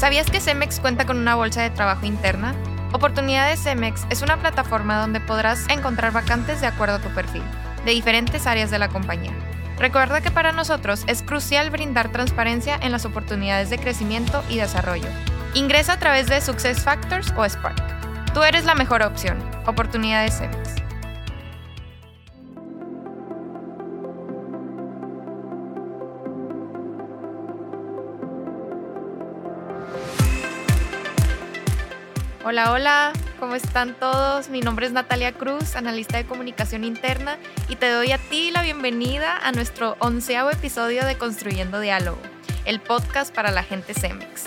¿Sabías que Cemex cuenta con una bolsa de trabajo interna? Oportunidades Cemex es una plataforma donde podrás encontrar vacantes de acuerdo a tu perfil, de diferentes áreas de la compañía. Recuerda que para nosotros es crucial brindar transparencia en las oportunidades de crecimiento y desarrollo. Ingresa a través de Success Factors o Spark. Tú eres la mejor opción. Oportunidades Cemex. Hola, hola, ¿cómo están todos? Mi nombre es Natalia Cruz, analista de comunicación interna, y te doy a ti la bienvenida a nuestro onceavo episodio de Construyendo Diálogo, el podcast para la gente CEMEX.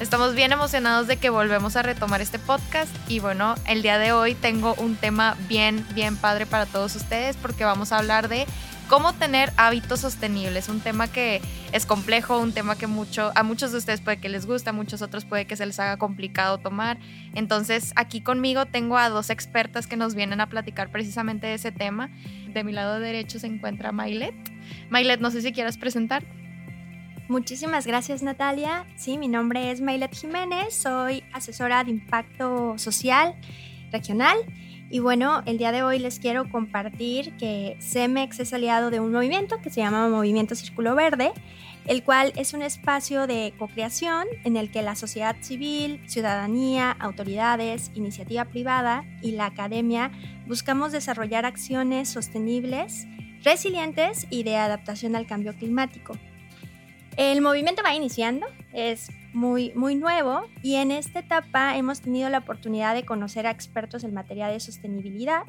Estamos bien emocionados de que volvemos a retomar este podcast y bueno, el día de hoy tengo un tema bien, bien padre para todos ustedes porque vamos a hablar de cómo tener hábitos sostenibles, un tema que es complejo, un tema que mucho, a muchos de ustedes puede que les guste, a muchos otros puede que se les haga complicado tomar. Entonces, aquí conmigo tengo a dos expertas que nos vienen a platicar precisamente de ese tema. De mi lado derecho se encuentra Mailet. Mailet, no sé si quieras presentar. Muchísimas gracias Natalia. Sí, mi nombre es Mailet Jiménez, soy asesora de impacto social regional y bueno, el día de hoy les quiero compartir que CEMEX es aliado de un movimiento que se llama Movimiento Círculo Verde, el cual es un espacio de co-creación en el que la sociedad civil, ciudadanía, autoridades, iniciativa privada y la academia buscamos desarrollar acciones sostenibles, resilientes y de adaptación al cambio climático. El movimiento va iniciando, es muy, muy nuevo y en esta etapa hemos tenido la oportunidad de conocer a expertos en materia de sostenibilidad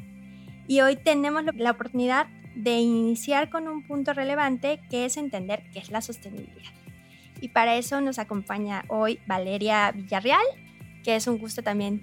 y hoy tenemos la oportunidad de iniciar con un punto relevante que es entender qué es la sostenibilidad. Y para eso nos acompaña hoy Valeria Villarreal, que es un gusto también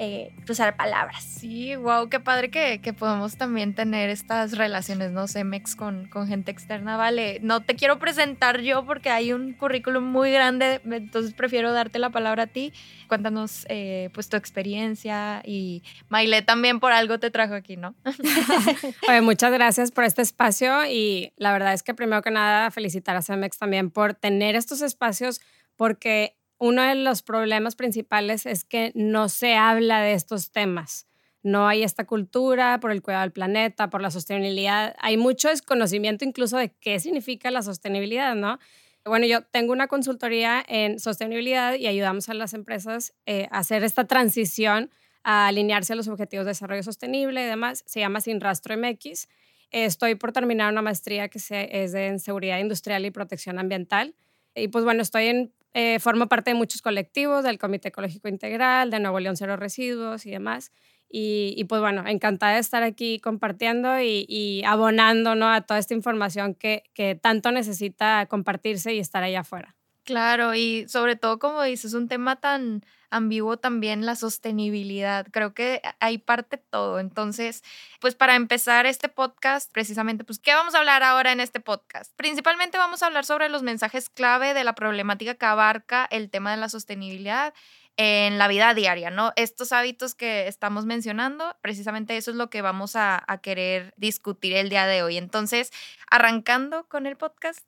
eh, cruzar palabras. Sí, wow, qué padre que, que, podemos también tener estas relaciones, ¿no? CEMEX con, con gente externa. Vale, no te quiero presentar yo porque hay un currículum muy grande, entonces prefiero darte la palabra a ti. Cuéntanos, eh, pues, tu experiencia y Maile también por algo te trajo aquí, ¿no? muchas gracias por este espacio y la verdad es que primero que nada felicitar a CEMEX también por tener estos espacios porque uno de los problemas principales es que no se habla de estos temas. No hay esta cultura por el cuidado del planeta, por la sostenibilidad. Hay mucho desconocimiento incluso de qué significa la sostenibilidad, ¿no? Bueno, yo tengo una consultoría en sostenibilidad y ayudamos a las empresas eh, a hacer esta transición a alinearse a los objetivos de desarrollo sostenible y demás. Se llama Sin Rastro MX. estoy por terminar una maestría que es en seguridad industrial y protección ambiental. Y pues bueno, estoy en eh, formo parte de muchos colectivos, del Comité Ecológico Integral, de Nuevo León Cero Residuos y demás. Y, pues bueno, encantada de estar aquí compartiendo y, abonando ¿no? a toda esta información que, que tanto necesita compartirse y estar allá afuera. Claro, y sobre todo, como dices, un tema tan ambiguo también la sostenibilidad. Creo que ahí parte todo. Entonces, pues para empezar este podcast, precisamente, pues, ¿qué vamos a hablar ahora en este podcast? Principalmente vamos a hablar sobre los mensajes clave de la problemática que abarca el tema de la sostenibilidad en la vida diaria, ¿no? Estos hábitos que estamos mencionando, precisamente eso es lo que vamos a, a querer discutir el día de hoy. Entonces, arrancando con el podcast,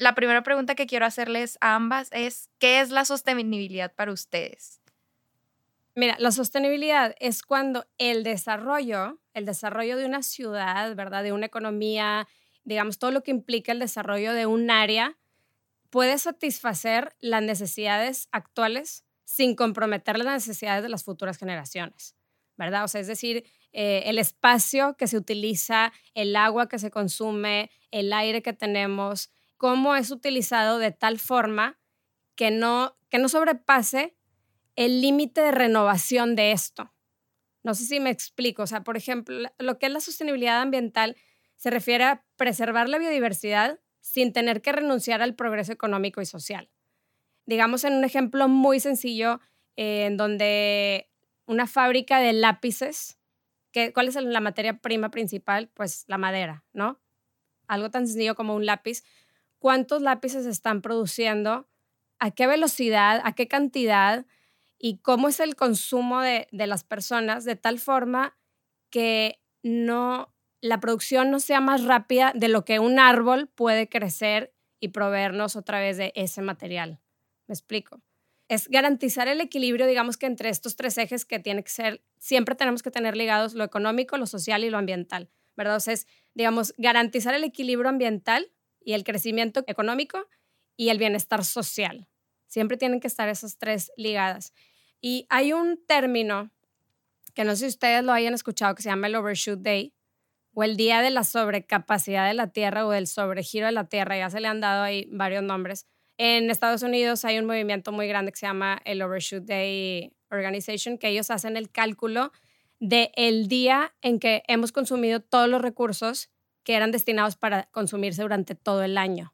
la primera pregunta que quiero hacerles a ambas es, ¿qué es la sostenibilidad para ustedes? Mira, la sostenibilidad es cuando el desarrollo, el desarrollo de una ciudad, ¿verdad? De una economía, digamos, todo lo que implica el desarrollo de un área, puede satisfacer las necesidades actuales sin comprometer las necesidades de las futuras generaciones, ¿verdad? O sea, es decir, eh, el espacio que se utiliza, el agua que se consume, el aire que tenemos, cómo es utilizado de tal forma que no, que no sobrepase el límite de renovación de esto. No sé si me explico. O sea, por ejemplo, lo que es la sostenibilidad ambiental se refiere a preservar la biodiversidad sin tener que renunciar al progreso económico y social. Digamos en un ejemplo muy sencillo, eh, en donde una fábrica de lápices, que, ¿cuál es la materia prima principal? Pues la madera, ¿no? Algo tan sencillo como un lápiz cuántos lápices están produciendo, a qué velocidad, a qué cantidad y cómo es el consumo de, las personas de tal forma que no la producción no sea más rápida de lo que un árbol puede crecer y proveernos otra vez de ese material. ¿Me explico? Es garantizar el equilibrio, digamos que entre estos tres ejes que tiene que ser, siempre tenemos que tener ligados lo económico, lo social y lo ambiental, ¿verdad? O sea, es, digamos, garantizar el equilibrio ambiental y el crecimiento económico y el bienestar social. Siempre tienen que estar esas tres ligadas. Y hay un término que no sé si ustedes lo hayan escuchado que se llama el Overshoot Day o el Día de la Sobrecapacidad de la Tierra o del Sobregiro de la Tierra, ya se le han dado ahí varios nombres. En Estados Unidos hay un movimiento muy grande que se llama el Overshoot Day Organization, que ellos hacen el cálculo de el día en que hemos consumido todos los recursos que eran destinados para consumirse durante todo el año.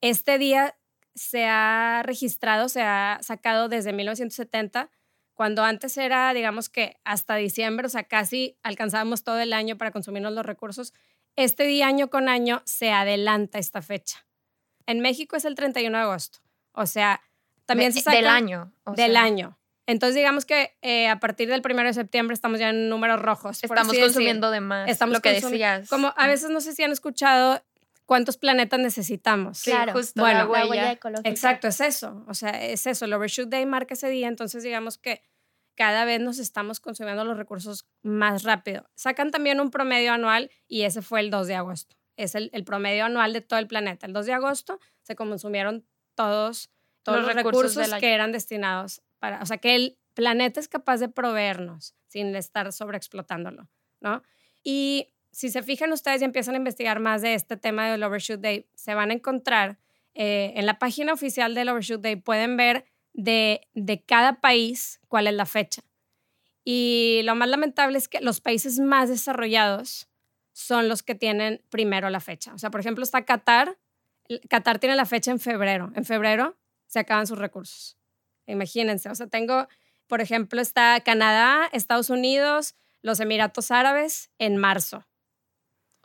Este día se ha registrado, se ha sacado desde 1970, cuando antes era, digamos que hasta diciembre, o sea, casi alcanzábamos todo el año para consumirnos los recursos. Este día, año con año, se adelanta esta fecha. En México es el 31 de agosto, o sea, también se saca... Del año. del año. Entonces, digamos que eh, a partir del 1 de septiembre estamos ya en números rojos. Estamos consumiendo de más. Estamos lo que decías. Como a veces no sé si han escuchado cuántos planetas necesitamos. claro, justo bueno, la huella, ecológica. Exacto, es eso. O sea, es eso. El Overshoot Day marca ese día. Entonces, digamos que cada vez nos estamos consumiendo los recursos más rápido. Sacan también un promedio anual y ese fue el 2 de agosto. Es el, el promedio anual de todo el planeta. El 2 de agosto se consumieron todos, todos los, recursos, que eran destinados o sea, que el planeta es capaz de proveernos sin estar sobreexplotándolo, ¿no? Y si se fijan ustedes y empiezan a investigar más de este tema del Overshoot Day, se van a encontrar eh, en la página oficial del Overshoot Day, pueden ver de, de cada país cuál es la fecha. Y lo más lamentable es que los países más desarrollados son los que tienen primero la fecha. O sea, por ejemplo, está Qatar. Qatar tiene la fecha en febrero. En febrero se acaban sus recursos. Imagínense, o sea, tengo, por ejemplo, está Canadá, Estados Unidos, los Emiratos Árabes en marzo.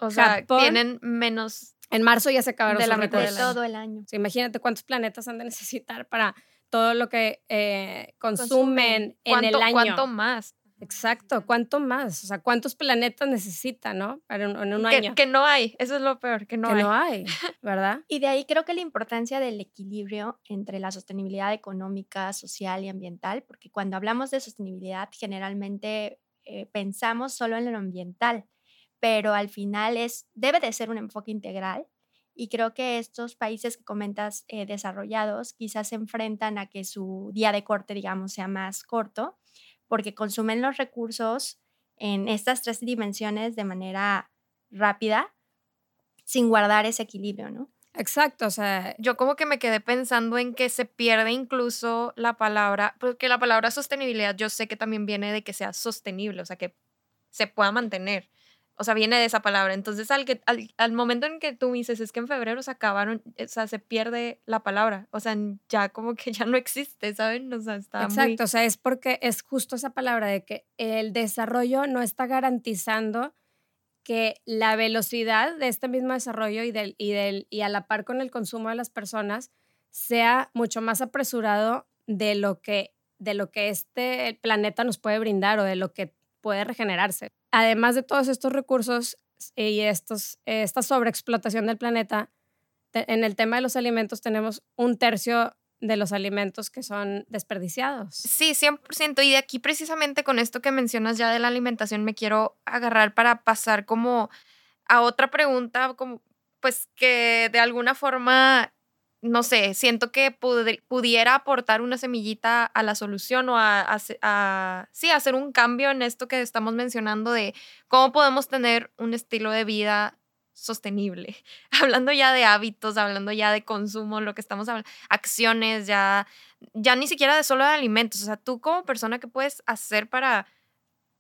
O sea, tienen menos. En marzo ya se acabaron de la mitad de todo el año. imagínate cuántos planetas han de necesitar para todo lo que eh, consumen, en el año. ¿Cuánto más? Exacto, ¿cuánto más? O sea, ¿cuántos planetas necesita, no? Para en un año. Que no hay, eso es lo peor, que no hay. Que no hay, ¿verdad? y de ahí creo que la importancia del equilibrio entre la sostenibilidad económica, social y ambiental, porque cuando hablamos de sostenibilidad generalmente eh, pensamos solo en lo ambiental, pero al final es, debe de ser un enfoque integral y creo que estos países que comentas eh, desarrollados quizás se enfrentan a que su día de corte, digamos, sea más corto porque consumen los recursos en estas tres dimensiones de manera rápida sin guardar ese equilibrio, ¿no? Exacto, o sea, yo como que me quedé pensando en que se pierde incluso la palabra, porque la palabra sostenibilidad yo sé que también viene de que sea sostenible, o sea, que se pueda mantener o sea, viene de esa palabra. Entonces, al, que, al, momento en que tú dices, es que en febrero se acabaron, o sea, se pierde la palabra. O sea, ya como que ya no existe, ¿saben? O sea, está Exacto, o sea, es porque es justo esa palabra de que el desarrollo no está garantizando que la velocidad de este mismo desarrollo y, del, y, del, y a la par con el consumo de las personas sea mucho más apresurado de lo que, de lo que este planeta nos puede brindar o de lo que puede regenerarse además de todos estos recursos y estos, esta sobreexplotación del planeta, en el tema de los alimentos tenemos un tercio de los alimentos que son desperdiciados. Sí, 100%. Y de aquí precisamente con esto que mencionas ya de la alimentación me quiero agarrar para pasar como a otra pregunta, como pues que de alguna forma no sé, siento que pudiera aportar una semillita a la solución o a, sí, hacer un cambio en esto que estamos mencionando de cómo podemos tener un estilo de vida sostenible. Hablando ya de hábitos, hablando ya de consumo, lo que estamos hablando, acciones, ya, ya ni siquiera de solo de alimentos. O sea, tú como persona, ¿qué puedes hacer para,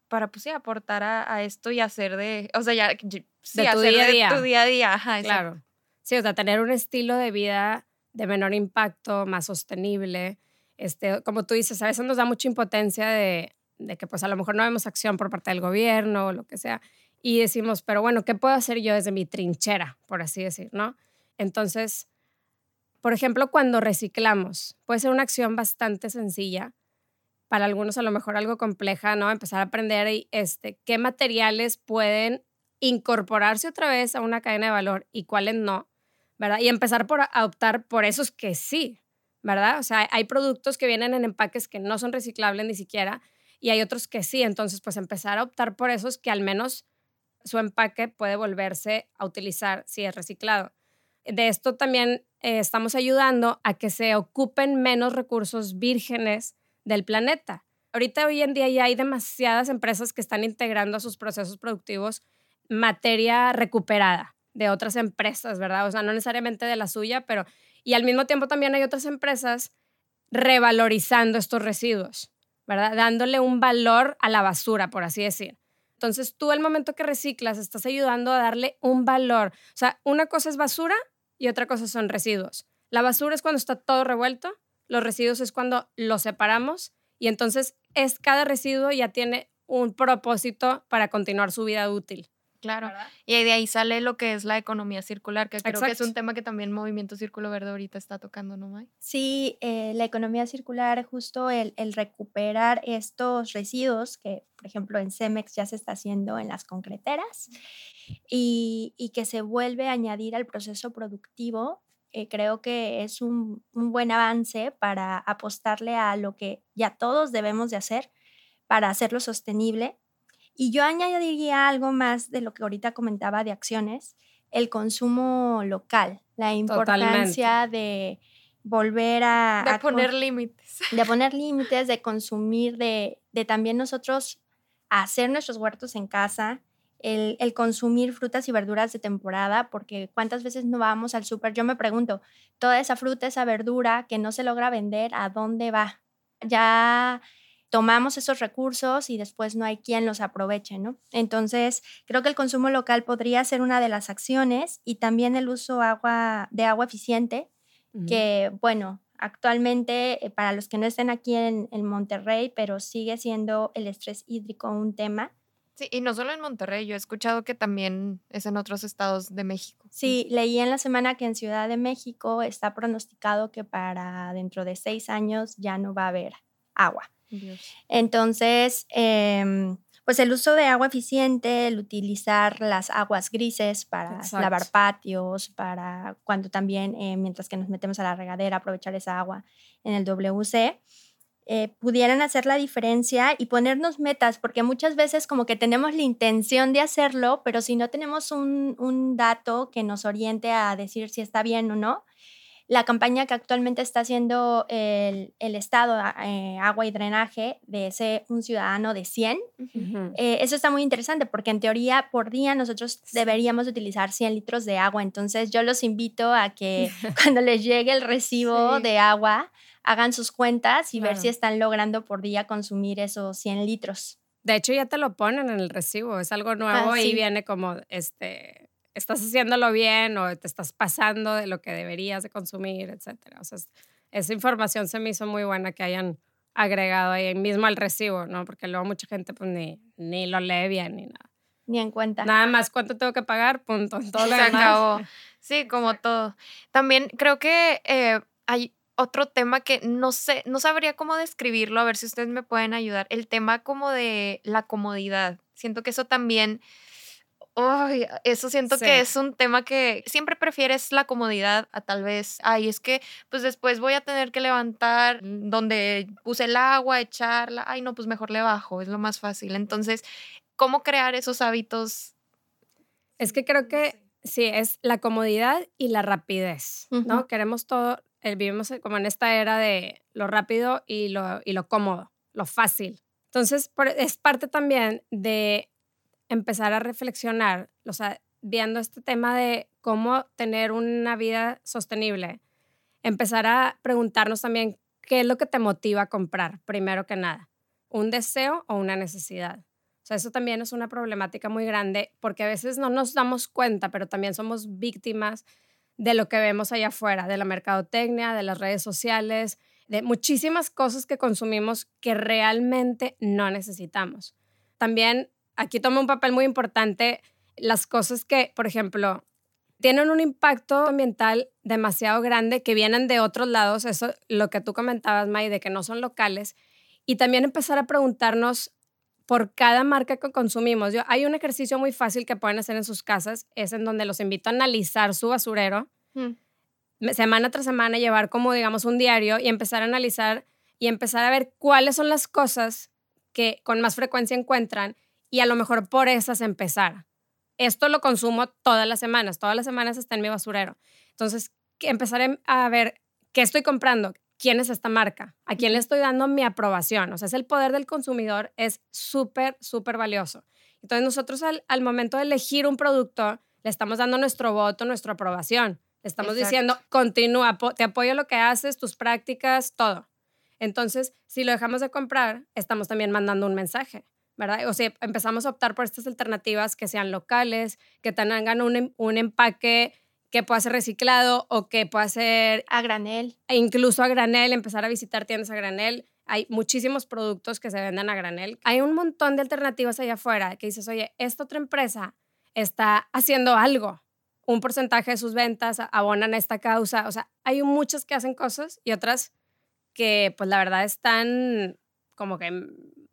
para pues sí, aportar a, esto y hacer de, o sea, ya, sí, de tu día a día. tu día a día. claro. Sí, o sea, tener un estilo de vida de menor impacto, más sostenible. Este, como tú dices, a veces nos da mucha impotencia de, de que pues a lo mejor no vemos acción por parte del gobierno o lo que sea. Y decimos, pero bueno, ¿qué puedo hacer yo desde mi trinchera, por así decir, no? Entonces, por ejemplo, cuando reciclamos, puede ser una acción bastante sencilla, para algunos a lo mejor algo compleja, ¿no? Empezar a aprender este, qué materiales pueden incorporarse otra vez a una cadena de valor y cuáles no, ¿verdad? Y empezar por a optar por esos que sí, ¿verdad? O sea, hay productos que vienen en empaques que no son reciclables ni siquiera y hay otros que sí, entonces pues empezar a optar por esos que al menos su empaque puede volverse a utilizar si es reciclado. De esto también eh, estamos ayudando a que se ocupen menos recursos vírgenes del planeta. Ahorita hoy en día ya hay demasiadas empresas que están integrando a sus procesos productivos materia recuperada de otras empresas, ¿verdad? O sea, no necesariamente de la suya, pero... Y al mismo tiempo también hay otras empresas revalorizando estos residuos, ¿verdad? Dándole un valor a la basura, por así decir. Entonces, tú al momento que reciclas, estás ayudando a darle un valor. O sea, una cosa es basura y otra cosa son residuos. La basura es cuando está todo revuelto, los residuos es cuando los separamos y entonces es cada residuo ya tiene un propósito para continuar su vida útil. Claro. Y de ahí sale lo que es la economía circular, que creo que es un tema que también Movimiento Círculo Verde ahorita está tocando, ¿no, May? Sí, eh, la economía circular, justo el, el, recuperar estos residuos, que por ejemplo en Cemex ya se está haciendo en las concreteras, y, y que se vuelve a añadir al proceso productivo, eh, creo que es un, un buen avance para apostarle a lo que ya todos debemos de hacer para hacerlo sostenible y yo añadiría algo más de lo que ahorita comentaba de acciones, el consumo local, la importancia de volver a... De poner límites. De poner límites, de consumir, de, de, también nosotros hacer nuestros huertos en casa, el, el, consumir frutas y verduras de temporada, porque cuántas veces no vamos al súper, yo me pregunto, toda esa fruta, esa verdura que no se logra vender, ¿a dónde va? Ya tomamos esos recursos y después no hay quien los aproveche, ¿no? Entonces, creo que el consumo local podría ser una de las acciones y también el uso agua, de agua eficiente, que, bueno, actualmente, eh, para los que no estén aquí en, en, Monterrey, pero sigue siendo el estrés hídrico un tema. Sí, y no solo en Monterrey, yo he escuchado que también es en otros estados de México. Sí, leí en la semana que en Ciudad de México está pronosticado que para dentro de seis años ya no va a haber agua. Entonces, em, pues el uso de agua eficiente, el utilizar las aguas grises para lavar patios, para cuando también, eh, mientras que nos metemos a la regadera, aprovechar esa agua en el WC, eh, pudieran hacer la diferencia y ponernos metas, porque muchas veces como que tenemos la intención de hacerlo, pero si no tenemos un, un dato que nos oriente a decir si está bien o no, la campaña que actualmente está haciendo el, el Estado, eh, Agua y Drenaje, de ese un ciudadano de 100, eh, eso está muy interesante porque en teoría por día nosotros deberíamos utilizar 100 litros de agua. Entonces yo los invito a que cuando les llegue el recibo de agua, hagan sus cuentas y ver si están logrando por día consumir esos 100 litros. De hecho, ya te lo ponen en el recibo, es algo nuevo ah, y viene como este estás haciéndolo bien o te estás pasando de lo que deberías de consumir, etcétera. O sea, esa información se me hizo muy buena que hayan agregado ahí mismo al recibo, ¿no? Porque luego mucha gente pues ni, ni lo lee bien ni nada. Ni en cuenta. Nada más cuánto tengo que pagar, punto. Todo lo se acabó. Sí, como todo. También creo que eh, hay otro tema que no sé, no sabría cómo describirlo, a ver si ustedes me pueden ayudar. El tema como de la comodidad. Siento que eso también Ay, eso siento que es un tema que siempre prefieres la comodidad a tal vez, ay, es que pues después voy a tener que levantar donde puse el agua, echarla, ay, no, pues mejor le bajo, es lo más fácil. Entonces, ¿cómo crear esos hábitos? Es que creo que sí, es la comodidad y la rapidez, ¿no? Queremos todo, eh, vivimos como en esta era de lo rápido y lo, y lo cómodo, lo fácil. Entonces, es parte también de empezar a reflexionar, o sea, viendo este tema de cómo tener una vida sostenible, empezar a preguntarnos también qué es lo que te motiva a comprar, primero que nada, un deseo o una necesidad. O sea, eso también es una problemática muy grande porque a veces no nos damos cuenta, pero también somos víctimas de lo que vemos allá afuera, de la mercadotecnia, de las redes sociales, de muchísimas cosas que consumimos que realmente no necesitamos. También aquí toma un papel muy importante las cosas que, por ejemplo, tienen un impacto ambiental demasiado grande que vienen de otros lados, eso lo que tú comentabas, May, de que no son locales, y también empezar a preguntarnos por cada marca que consumimos. Yo, hay un ejercicio muy fácil que pueden hacer en sus casas, es en donde los invito a analizar su basurero, mm. semana tras semana, llevar como, digamos, un diario y empezar a analizar y empezar a ver cuáles son las cosas que con más frecuencia encuentran y a lo mejor por esas empezar. Esto lo consumo todas las semanas, todas las semanas está en mi basurero. Entonces, empezar a ver qué estoy comprando, quién es esta marca, a quién le estoy dando mi aprobación. O sea, es el poder del consumidor, es súper, súper valioso. Entonces nosotros al, momento de elegir un producto, le estamos dando nuestro voto, nuestra aprobación. Le estamos diciendo, continúa, te apoyo lo que haces, tus prácticas, todo. Entonces, si lo dejamos de comprar, estamos también mandando un mensaje, ¿verdad? O sea, empezamos a optar por estas alternativas que sean locales, que tengan un, un empaque que pueda ser reciclado o que pueda ser a granel. E incluso a granel, empezar a visitar tiendas a granel. Hay muchísimos productos que se venden a granel. Hay un montón de alternativas allá afuera que dices, oye, esta otra empresa está haciendo algo. Un porcentaje de sus ventas abonan a esta causa. O sea, hay muchas que hacen cosas y otras que, pues la verdad, están como que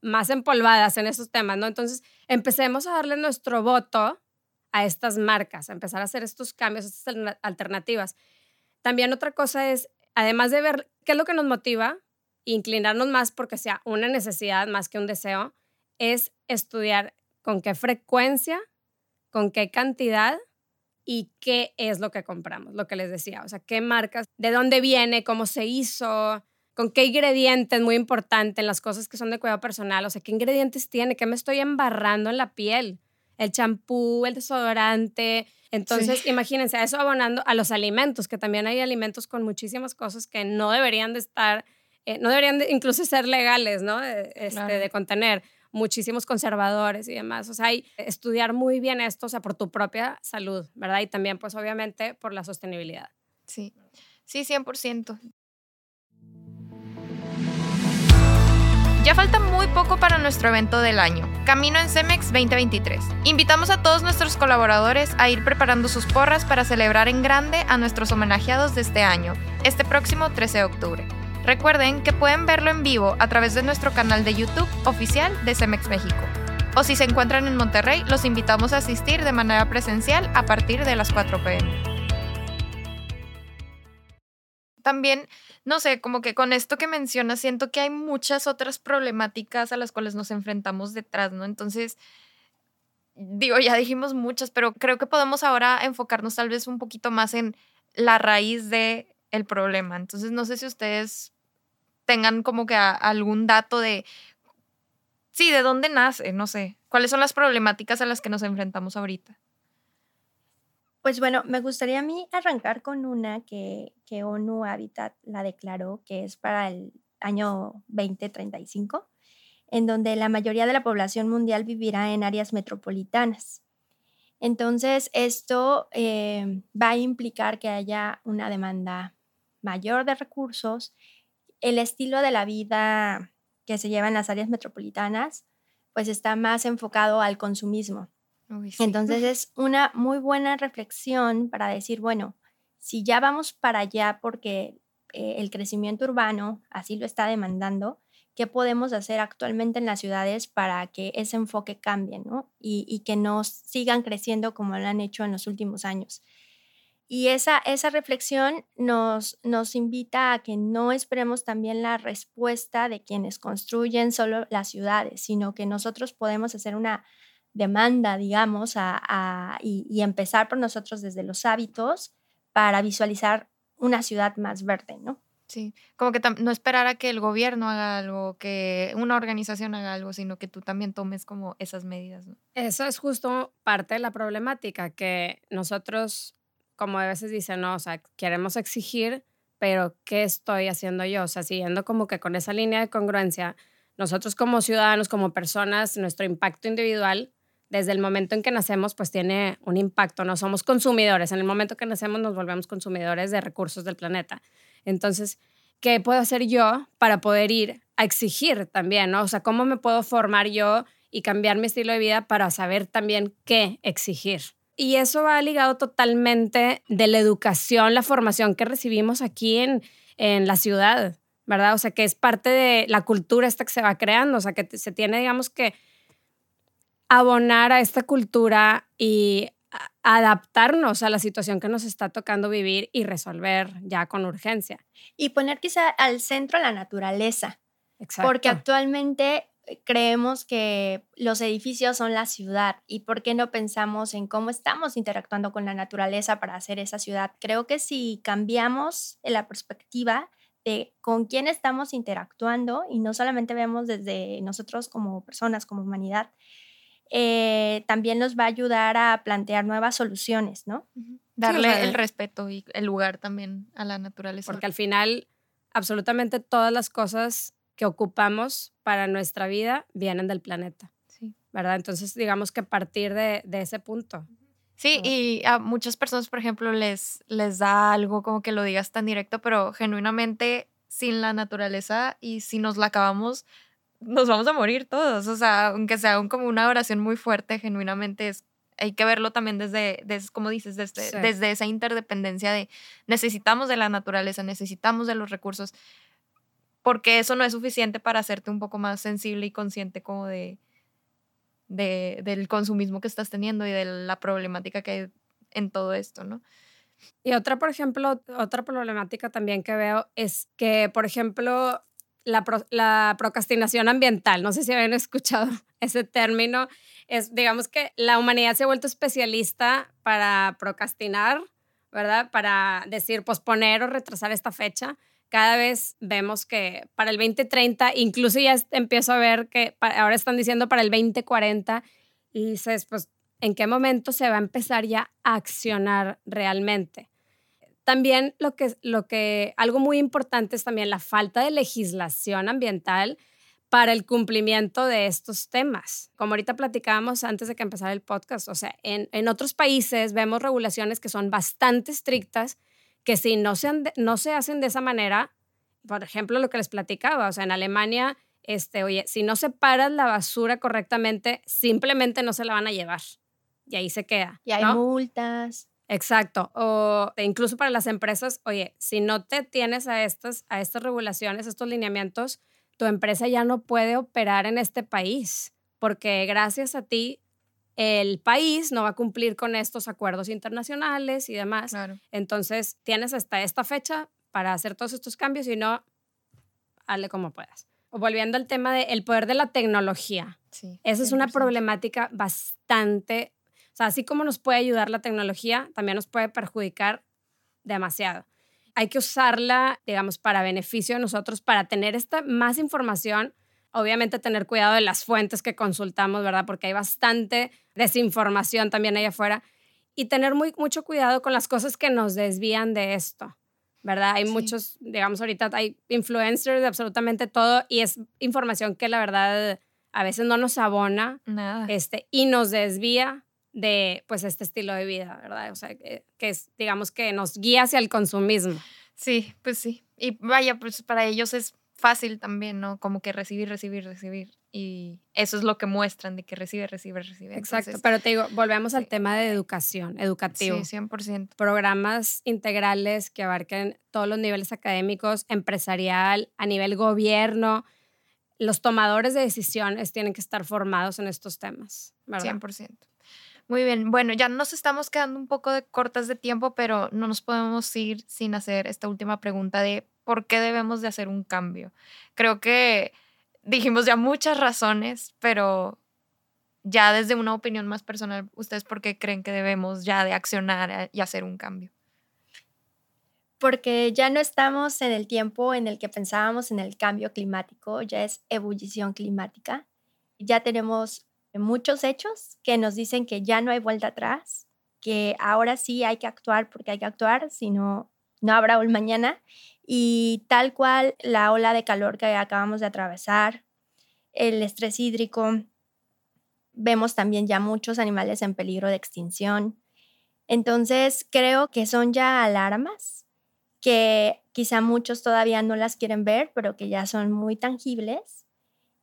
más empolvadas en esos temas, ¿no? Entonces, empecemos a darle nuestro voto a estas marcas, a empezar a hacer estos cambios, estas alternativas. También otra cosa es, además de ver qué es lo que nos motiva, inclinarnos más porque sea una necesidad más que un deseo, es estudiar con qué frecuencia, con qué cantidad y qué es lo que compramos, lo que les decía, o sea, qué marcas, de dónde viene, cómo se hizo, con qué ingredientes, muy importante en las cosas que son de cuidado personal, o sea, qué ingredientes tiene, qué me estoy embarrando en la piel el champú, el desodorante. Entonces, imagínense, a eso abonando a los alimentos, que también hay alimentos con muchísimas cosas que no deberían de estar, eh, no deberían de, incluso ser legales, ¿no? Este, De contener muchísimos conservadores y demás. O sea, hay estudiar muy bien esto, o sea, por tu propia salud, ¿verdad? Y también, pues, obviamente, por la sostenibilidad. Sí, sí, 100%. Ya falta muy poco para nuestro evento del año, Camino en Cemex 2023. Invitamos a todos nuestros colaboradores a ir preparando sus porras para celebrar en grande a nuestros homenajeados de este año, este próximo 13 de octubre. Recuerden que pueden verlo en vivo a través de nuestro canal de YouTube oficial de Cemex México. O si se encuentran en Monterrey, los invitamos a asistir de manera presencial a partir de las 4 pm. También no sé, como que con esto que mencionas, siento que hay muchas otras problemáticas a las cuales nos enfrentamos detrás, ¿no? Entonces, digo, ya dijimos muchas, pero creo que podemos ahora enfocarnos tal vez un poquito más en la raíz del el problema. Entonces, no sé si ustedes tengan como que algún dato de, sí, de dónde nace, no sé, cuáles son las problemáticas a las que nos enfrentamos ahorita. Pues bueno, me gustaría a mí arrancar con una que, que ONU Habitat la declaró, que es para el año 2035, en donde la mayoría de la población mundial vivirá en áreas metropolitanas. Entonces, esto eh, va a implicar que haya una demanda mayor de recursos, el estilo de la vida que se lleva en las áreas metropolitanas, pues está más enfocado al consumismo. Entonces es una muy buena reflexión para decir, bueno, si ya vamos para allá porque eh, el crecimiento urbano así lo está demandando, ¿qué podemos hacer actualmente en las ciudades para que ese enfoque cambie y, que no sigan creciendo como lo han hecho en los últimos años? Y esa, esa reflexión nos, nos invita a que no esperemos también la respuesta de quienes construyen solo las ciudades, sino que nosotros podemos hacer una demanda, digamos, a, y, empezar por nosotros desde los hábitos para visualizar una ciudad más verde, ¿no? Sí, como que no esperar a que el gobierno haga algo, que una organización haga algo, sino que tú también tomes como esas medidas, ¿no? Eso es justo parte de la problemática, que nosotros, como a veces dicen, no, o sea, queremos exigir, pero ¿qué estoy haciendo yo? O sea, siguiendo como que con esa línea de congruencia, nosotros como ciudadanos, como personas, nuestro impacto individual desde el momento en que nacemos, pues tiene un impacto, no somos consumidores, en el momento que nacemos nos volvemos consumidores de recursos del planeta. Entonces, ¿qué puedo hacer yo para poder ir a exigir también, ¿no? O sea, ¿cómo me puedo formar yo y cambiar mi estilo de vida para saber también qué exigir? Y eso va ligado totalmente de la educación, la formación que recibimos aquí en, en la ciudad, ¿verdad? O sea, que es parte de la cultura esta que se va creando, o sea, que se tiene, digamos que abonar a esta cultura y adaptarnos a la situación que nos está tocando vivir y resolver ya con urgencia. Y poner quizá al centro la naturaleza. Exacto. Porque actualmente eh, creemos que los edificios son la ciudad y por qué no pensamos en cómo estamos interactuando con la naturaleza para hacer esa ciudad. Creo que si cambiamos la perspectiva de con quién estamos interactuando y no solamente vemos desde nosotros como personas, como humanidad, eh, también nos va a ayudar a plantear nuevas soluciones, ¿no? Darle el respeto y el lugar también a la naturaleza. Porque al final, absolutamente todas las cosas que ocupamos para nuestra vida vienen del planeta. Sí. ¿Verdad? Entonces, digamos que partir de, ese punto. Sí, y a muchas personas, por ejemplo, les, les da algo como que lo digas tan directo, pero genuinamente sin la naturaleza y si nos la acabamos, nos vamos a morir todos. O sea, aunque sea un, como una oración muy fuerte, genuinamente es, hay que verlo también desde, desde como dices, desde, desde esa interdependencia de necesitamos de la naturaleza, necesitamos de los recursos, porque eso no es suficiente para hacerte un poco más sensible y consciente como de, de del consumismo que estás teniendo y de la problemática que hay en todo esto, ¿no? Y otra, por ejemplo, otra problemática también que veo es que, por ejemplo, la, procrastinación ambiental. No sé si habían escuchado ese término. Es, digamos que la humanidad se ha vuelto especialista para procrastinar, ¿verdad? Para decir, posponer o retrasar esta fecha. Cada vez vemos que para el 2030, incluso ya empiezo a ver que ahora están diciendo para el 2040 y dices, pues, ¿en qué momento se va a empezar ya a accionar realmente? También lo que, lo que, algo muy importante es también la falta de legislación ambiental para el cumplimiento de estos temas. Como ahorita platicábamos antes de que empezara el podcast, o sea, en, en otros países vemos regulaciones que son bastante estrictas, que si no se, no se hacen de esa manera, por ejemplo, lo que les platicaba, o sea, en Alemania, este, oye, si no separas la basura correctamente, simplemente no se la van a llevar. Y ahí se queda. Y hay multas. Exacto. O incluso para las empresas, oye, si no te tienes a estas, a estas regulaciones, estos lineamientos, tu empresa ya no puede operar en este país, porque gracias a ti el país no va a cumplir con estos acuerdos internacionales y demás. Entonces, tienes hasta esta fecha para hacer todos estos cambios y no, hazle como puedas. O volviendo al tema del poder de la tecnología. Sí, Esa es una problemática bastante así como nos puede ayudar la tecnología, también nos puede perjudicar demasiado. Hay que usarla, digamos, para beneficio de nosotros, para tener esta más información. Obviamente tener cuidado de las fuentes que consultamos, ¿verdad? Porque hay bastante desinformación también allá afuera. Y tener muy, mucho cuidado con las cosas que nos desvían de esto, ¿verdad? Hay muchos, digamos, ahorita hay influencers de absolutamente todo y es información que la verdad a veces no nos abona Nada. Este, y nos desvía de pues este estilo de vida, ¿verdad? O sea, que, es, digamos que nos guía hacia el consumismo. Sí, pues sí. Y vaya, pues para ellos es fácil también, ¿no? Como que recibir, recibir, recibir. Y eso es lo que muestran, de que recibe, recibe, recibe. Exacto, pero te digo, volvemos al tema de educación, educativo. Sí, 100%. Programas integrales que abarquen todos los niveles académicos, empresarial, a nivel gobierno. Los tomadores de decisiones tienen que estar formados en estos temas, ¿verdad? 100%. Muy bien, bueno, ya nos estamos quedando un poco de cortas de tiempo, pero no nos podemos ir sin hacer esta última pregunta de por qué debemos de hacer un cambio. Creo que dijimos ya muchas razones, pero ya desde una opinión más personal, ¿ustedes por qué creen que debemos ya de accionar y hacer un cambio? Porque ya no estamos en el tiempo en el que pensábamos en el cambio climático, ya es ebullición climática. Ya tenemos muchos hechos que nos dicen que ya no hay vuelta atrás, que ahora sí hay que actuar porque hay que actuar, si no, no habrá un mañana. Y tal cual la ola de calor que acabamos de atravesar, el estrés hídrico, vemos también ya muchos animales en peligro de extinción. Entonces, creo que son ya alarmas que quizá muchos todavía no las quieren ver, pero que ya son muy tangibles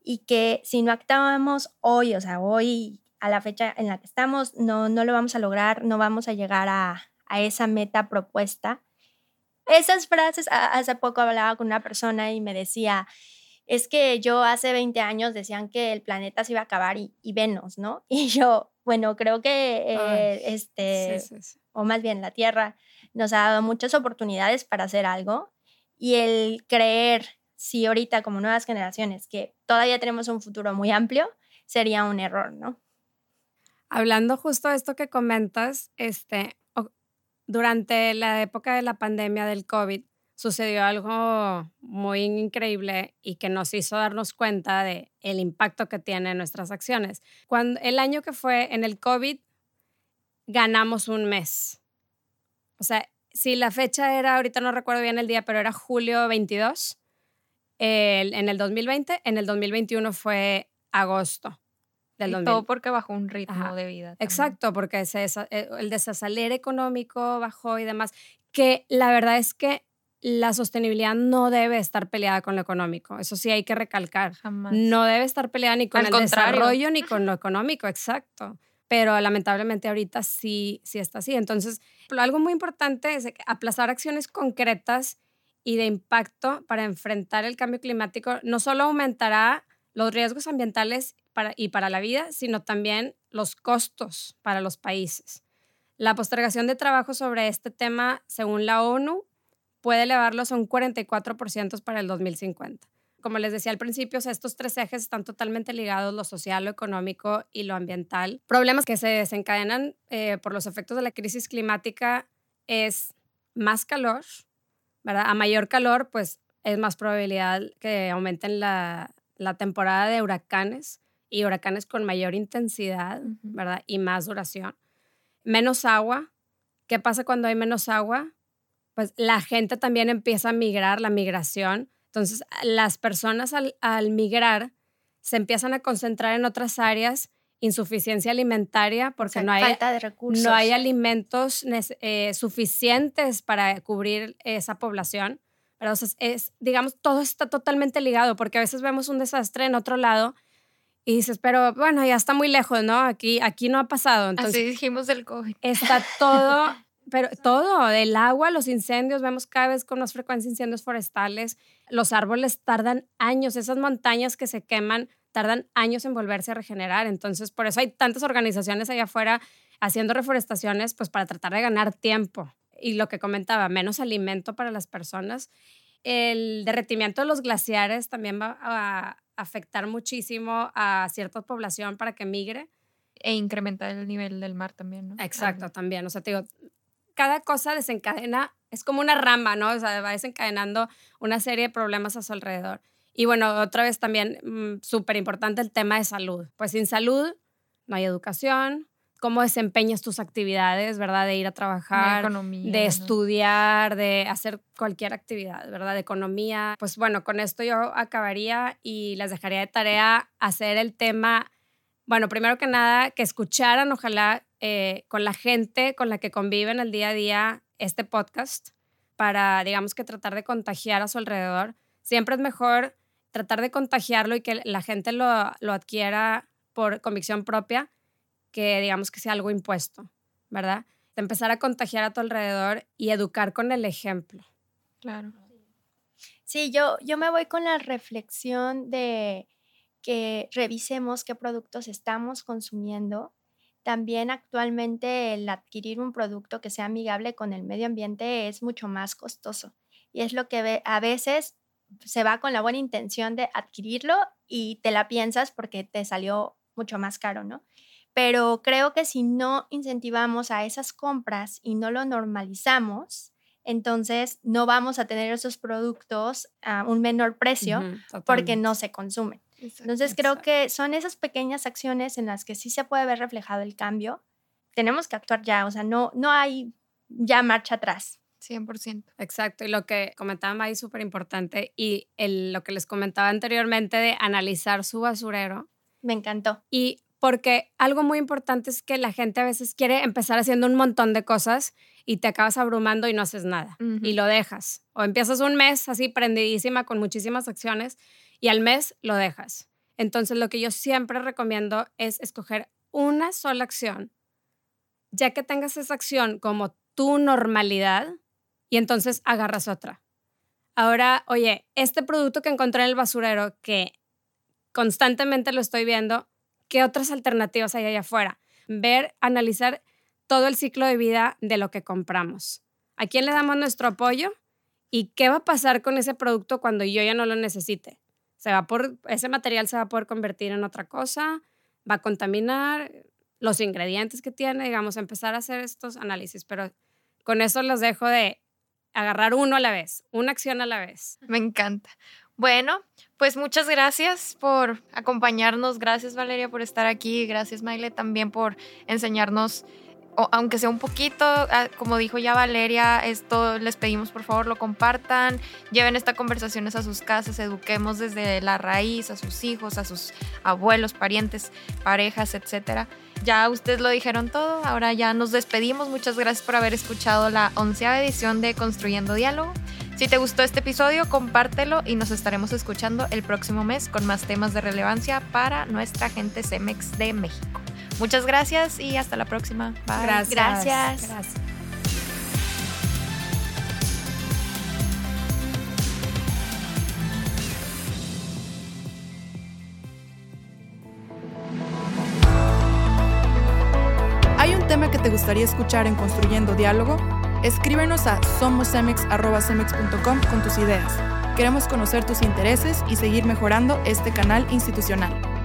y que si no actuamos hoy, o sea, hoy a la fecha en la que estamos, no, no lo vamos a lograr, no vamos a llegar a, a esa meta propuesta. Esas frases, hace poco hablaba con una persona y me decía, es que yo hace 20 años decían que el planeta se iba a acabar y, y Venus, ¿no? Y yo, bueno, creo que eh, este, o más bien la Tierra, nos ha dado muchas oportunidades para hacer algo y el creer, si ahorita como nuevas generaciones, que todavía tenemos un futuro muy amplio, sería un error, ¿no? Hablando justo de esto que comentas, este, durante la época de la pandemia del COVID, sucedió algo muy increíble y que nos hizo darnos cuenta de el impacto que tienen nuestras acciones. Cuando el año que fue en el COVID ganamos un mes. O sea, si la fecha era, ahorita no recuerdo bien el día, pero era julio 22 en el 2020, en el 2021 fue agosto. Del y todo porque bajó un ritmo de vida. Exacto, porque eh, el desacelere económico bajó y demás. Que la verdad es que la sostenibilidad no debe estar peleada con lo económico. Eso sí hay que recalcar. Jamás. No debe estar peleada ni con el desarrollo ni con lo económico, exacto pero lamentablemente ahorita sí, sí está así. Entonces, algo muy importante es aplazar acciones concretas y de impacto para enfrentar el cambio climático no solo aumentará los riesgos ambientales para, y para la vida, sino también los costos para los países. La postergación de trabajo sobre este tema, según la ONU, puede elevarlos a un 44% para el 2050 como les decía al principio, estos tres ejes están totalmente ligados, lo social, lo económico y lo ambiental. Problemas que se desencadenan eh, por los efectos de la crisis climática es más calor, ¿verdad? A mayor calor, pues es más probabilidad que aumenten la, la temporada de huracanes y huracanes con mayor intensidad, ¿verdad? Y más duración. Menos agua. ¿Qué pasa cuando hay menos agua? Pues la gente también empieza a migrar, la migración entonces, las personas al, migrar se empiezan a concentrar en otras áreas, insuficiencia alimentaria, porque no, hay, falta de recursos. no hay alimentos eh, suficientes para cubrir esa población. Pero es, digamos, todo está totalmente ligado, porque a veces vemos un desastre en otro lado y dices, pero bueno, ya está muy lejos, ¿no? Aquí, aquí no ha pasado. Entonces, Así dijimos del COVID. Está todo pero todo, el agua, los incendios, vemos cada vez con más frecuencia incendios forestales, los árboles tardan años, esas montañas que se queman tardan años en volverse a regenerar, entonces por eso hay tantas organizaciones allá afuera haciendo reforestaciones, pues para tratar de ganar tiempo. Y lo que comentaba, menos alimento para las personas. El derretimiento de los glaciares también va a afectar muchísimo a cierta población para que migre. E incrementar el nivel del mar también, ¿no? Exacto, también. O sea, te digo, cada cosa desencadena, es como una rama, ¿no? O sea, va desencadenando una serie de problemas a su alrededor. Y bueno, otra vez también mm, súper importante el tema de salud. Pues sin salud no hay educación, cómo desempeñas tus actividades, ¿verdad? De ir a trabajar, de estudiar, de hacer cualquier actividad, ¿verdad? De economía. Pues bueno, con esto yo acabaría y les dejaría de tarea hacer el tema, bueno, primero que nada, que escucharan, ojalá eh, con la gente con la que conviven el día a día este podcast para, digamos que tratar de contagiar a su alrededor. Siempre es mejor tratar de contagiarlo y que la gente lo, lo adquiera por convicción propia que, digamos, que sea algo impuesto, ¿verdad? De empezar a contagiar a tu alrededor y educar con el ejemplo. Claro. Sí, yo, yo me voy con la reflexión de que revisemos qué productos estamos consumiendo también actualmente el adquirir un producto que sea amigable con el medio ambiente es mucho más costoso y es lo que a veces se va con la buena intención de adquirirlo y te la piensas porque te salió mucho más caro, ¿no? Pero creo que si no incentivamos a esas compras y no lo normalizamos, entonces no vamos a tener esos productos a un menor precio porque no se consumen. Entonces creo que son esas pequeñas acciones en las que sí se puede ver reflejado el cambio. Tenemos que actuar ya, o sea, no, no hay ya marcha atrás. 100%. Exacto, y lo que comentaba ahí súper importante y el, lo que les comentaba anteriormente de analizar su basurero. Me encantó. Y porque algo muy importante es que la gente a veces quiere empezar haciendo un montón de cosas y te acabas abrumando y no haces nada y lo dejas. O empiezas un mes así prendidísima con muchísimas acciones y al mes lo dejas. Entonces lo que yo siempre recomiendo es escoger una sola acción, ya que tengas esa acción como tu normalidad y entonces agarras otra. Ahora, oye, este producto que encontré en el basurero, que constantemente lo estoy viendo, ¿qué otras alternativas hay allá afuera? Ver, analizar todo el ciclo de vida de lo que compramos. ¿A quién le damos nuestro apoyo? ¿Y qué va a pasar con ese producto cuando yo ya no lo necesite? Se va por, ese material se va a poder convertir en otra cosa, va a contaminar los ingredientes que tiene, digamos, empezar a hacer estos análisis, pero con eso los dejo de agarrar uno a la vez, una acción a la vez. Me encanta. Bueno, pues muchas gracias por acompañarnos, gracias Valeria por estar aquí, gracias Maile también por enseñarnos aunque sea un poquito, ah, como dijo ya Valeria, esto les pedimos por favor lo compartan, lleven esta conversaciones a sus casas, eduquemos desde la raíz a sus hijos, a sus abuelos, parientes, parejas, etcétera. Ya ustedes lo dijeron todo, ahora ya nos despedimos. Muchas gracias por haber escuchado la onceava edición de Construyendo Diálogo. Si te gustó este episodio, compártelo y nos estaremos escuchando el próximo mes con más temas de relevancia para nuestra gente CEMEX de México. Muchas gracias y hasta la próxima. Bye. Gracias. Gracias. gracias. ¿Hay un tema que te gustaría escuchar en Construyendo Diálogo? Escríbenos a somosemex.com con tus ideas. Queremos conocer tus intereses y seguir mejorando este canal institucional.